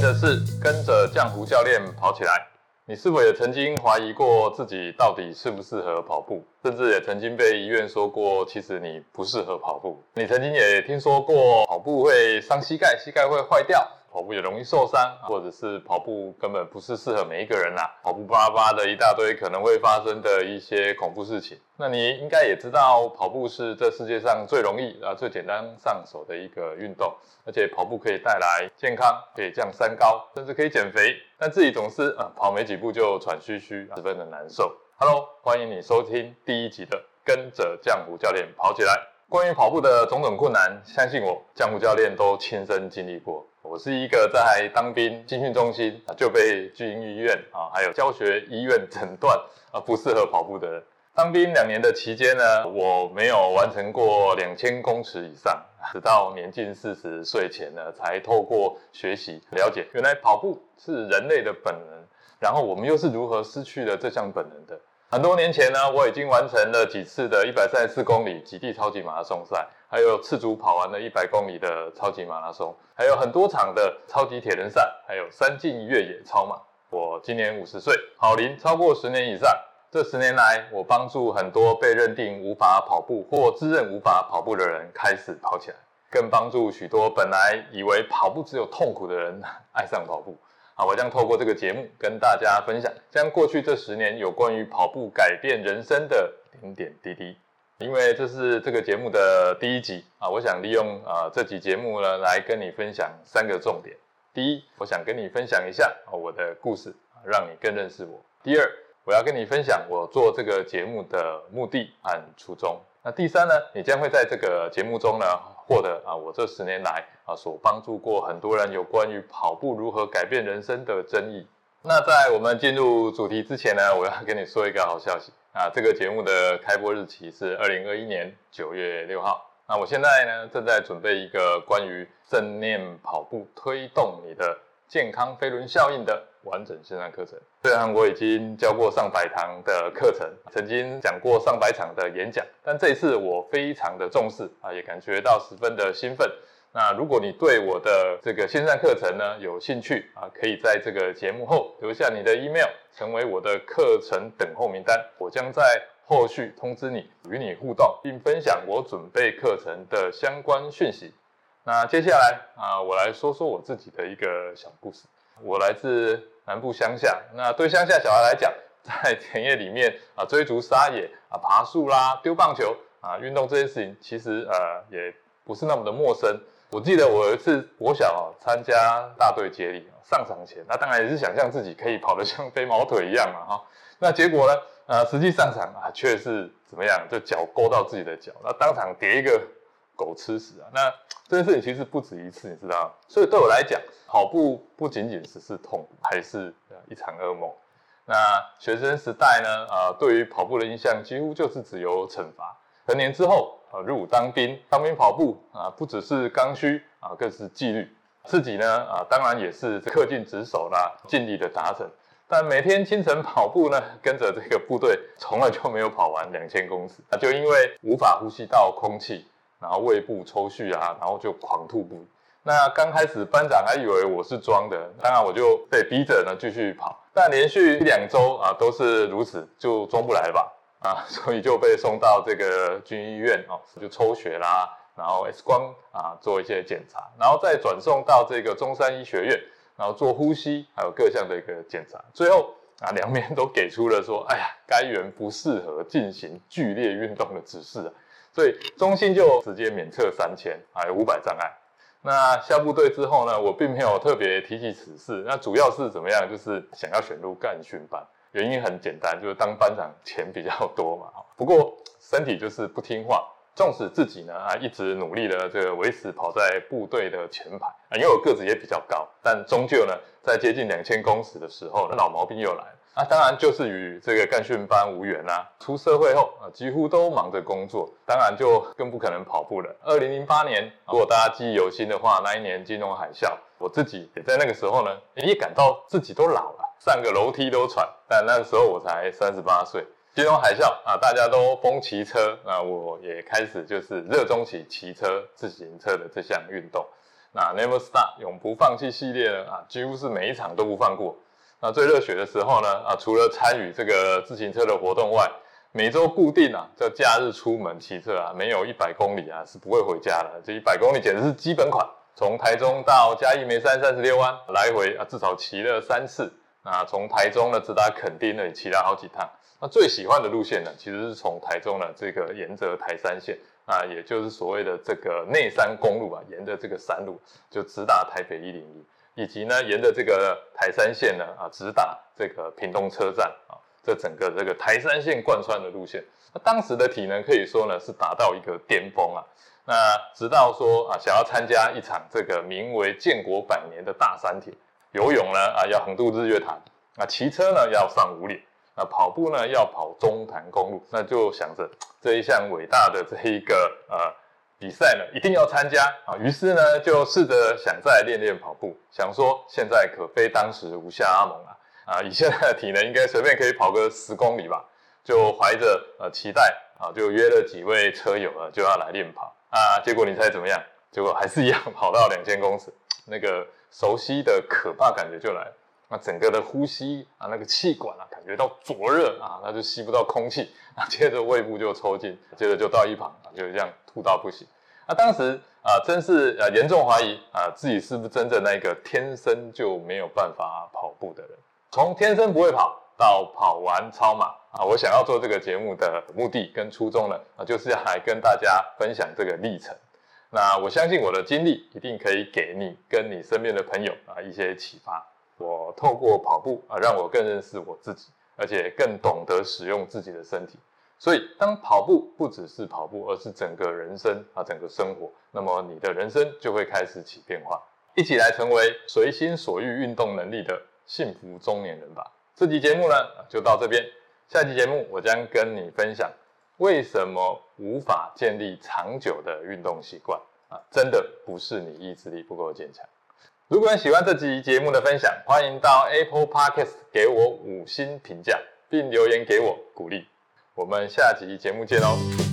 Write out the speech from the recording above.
的是跟着浆糊教练跑起来。你是否也曾经怀疑过自己到底适不适合跑步？甚至也曾经被医院说过，其实你不适合跑步。你曾经也听说过跑步会伤膝盖，膝盖会坏掉。跑步也容易受伤，或者是跑步根本不是适合每一个人啦。跑步巴拉巴的一大堆可能会发生的一些恐怖事情。那你应该也知道，跑步是这世界上最容易啊、最简单上手的一个运动，而且跑步可以带来健康，可以降三高，甚至可以减肥。但自己总是啊跑没几步就喘吁吁，十分的难受。Hello，欢迎你收听第一集的《跟着浆糊教练跑起来》。关于跑步的种种困难，相信我，江湖教练都亲身经历过。我是一个在当兵军训中心就被军医院啊还有教学医院诊断啊不适合跑步的人。当兵两年的期间呢，我没有完成过两千公尺以上，直到年近四十岁前呢，才透过学习了解，原来跑步是人类的本能，然后我们又是如何失去了这项本能的。很多年前呢，我已经完成了几次的一百三十四公里极地超级马拉松赛，还有赤足跑完了一百公里的超级马拉松，还有很多场的超级铁人赛，还有三进越野超马。我今年五十岁，跑龄超过十年以上。这十年来，我帮助很多被认定无法跑步或自认无法跑步的人开始跑起来，更帮助许多本来以为跑步只有痛苦的人爱上跑步。啊，我将透过这个节目跟大家分享，将过去这十年有关于跑步改变人生的点点滴滴。因为这是这个节目的第一集啊，我想利用啊这集节目呢来跟你分享三个重点。第一，我想跟你分享一下我的故事，让你更认识我。第二，我要跟你分享我做这个节目的目的和初衷。那第三呢，你将会在这个节目中呢。获得啊，我这十年来啊所帮助过很多人有关于跑步如何改变人生的争议。那在我们进入主题之前呢，我要跟你说一个好消息啊，这个节目的开播日期是二零二一年九月六号。那我现在呢正在准备一个关于正念跑步推动你的健康飞轮效应的。完整线上课程，虽然我已经教过上百堂的课程，曾经讲过上百场的演讲，但这一次我非常的重视啊，也感觉到十分的兴奋。那如果你对我的这个线上课程呢有兴趣啊，可以在这个节目后留下你的 email，成为我的课程等候名单，我将在后续通知你，与你互动，并分享我准备课程的相关讯息。那接下来啊，我来说说我自己的一个小故事。我来自南部乡下，那对乡下小孩来讲，在田野里面啊追逐沙野啊爬树啦丢棒球啊运动这些事情，其实呃也不是那么的陌生。我记得我有一次我想参加大队接力上场前，那当然也是想象自己可以跑得像飞毛腿一样嘛哈。那结果呢呃实际上场啊却是怎么样？就脚勾到自己的脚，那当场跌一个狗吃屎啊！那这件事情其实不止一次，你知道所以对我来讲，跑步不仅仅只是痛，还是一场噩梦。那学生时代呢？啊，对于跑步的印象几乎就是只有惩罚。成年之后啊，入伍当兵，当兵跑步啊，不只是刚需啊，更是纪律。自己呢啊，当然也是恪尽职守啦，尽力的达成。但每天清晨跑步呢，跟着这个部队，从来就没有跑完两千公尺。那就因为无法呼吸到空气。然后胃部抽搐啊，然后就狂吐不已。那刚开始班长还以为我是装的，当然我就被逼着呢继续跑。但连续一两周啊都是如此，就装不来吧啊，所以就被送到这个军医院哦，就抽血啦，然后 X 光啊做一些检查，然后再转送到这个中山医学院，然后做呼吸还有各项的一个检查。最后啊两边都给出了说，哎呀，该员不适合进行剧烈运动的指示啊。所以中心就直接免测三千，还有五百障碍。那下部队之后呢，我并没有特别提起此事。那主要是怎么样？就是想要选入干训班，原因很简单，就是当班长钱比较多嘛。不过身体就是不听话，纵使自己呢啊一直努力的这个维持跑在部队的前排啊，因为我个子也比较高，但终究呢在接近两千公尺的时候，老毛病又来了。那当然就是与这个干训班无缘啦。出社会后啊，几乎都忙着工作，当然就更不可能跑步了。二零零八年，如果大家记忆犹新的话，那一年金融海啸，我自己也在那个时候呢，也感到自己都老了，上个楼梯都喘。但那个时候我才三十八岁，金融海啸啊，大家都疯骑车，那我也开始就是热衷起骑车、自行车的这项运动。那 Never Stop 永不放弃系列呢啊，几乎是每一场都不放过。那最热血的时候呢啊，除了参与这个自行车的活动外，每周固定啊，这假日出门骑车啊，没有一百公里啊是不会回家的。这一百公里简直是基本款。从台中到嘉义梅山三十六弯来回啊，至少骑了三次。那从台中呢直达垦丁呢，也骑了好几趟。那最喜欢的路线呢，其实是从台中呢这个沿着台山线啊，也就是所谓的这个内山公路啊，沿着这个山路就直达台北一零一，以及呢沿着这个台山线呢啊，直达这个屏东车站啊。这整个这个台山线贯穿的路线，那当时的体能可以说呢是达到一个巅峰啊。那直到说啊，想要参加一场这个名为建国百年的大山铁，游泳呢啊要横渡日月潭，那骑车呢要上五岭，那跑步呢要跑中潭公路，那就想着这一项伟大的这一个呃比赛呢一定要参加啊。于是呢就试着想再练练跑步，想说现在可非当时无下阿蒙啊。啊，以现在的体能应该随便可以跑个十公里吧？就怀着呃期待啊，就约了几位车友啊，就要来练跑啊。结果你猜怎么样？结果还是一样跑到两千公尺，那个熟悉的可怕感觉就来了。那整个的呼吸啊，那个气管啊，感觉到灼热啊，那就吸不到空气啊。接着胃部就抽筋，接着就到一旁啊，就这样吐到不行。那当时啊，真是呃严重怀疑啊，自己是不是真正那个天生就没有办法跑步的人。从天生不会跑到跑完超马啊！我想要做这个节目的目的跟初衷呢啊，就是要来跟大家分享这个历程。那我相信我的经历一定可以给你跟你身边的朋友啊一些启发。我透过跑步啊，让我更认识我自己，而且更懂得使用自己的身体。所以，当跑步不只是跑步，而是整个人生啊，整个生活，那么你的人生就会开始起变化。一起来成为随心所欲运动能力的。幸福中年人吧。这期节目呢就到这边，下期节目我将跟你分享为什么无法建立长久的运动习惯啊，真的不是你意志力不够坚强。如果你喜欢这集节目的分享，欢迎到 Apple Podcast 给我五星评价，并留言给我鼓励。我们下集节目见哦。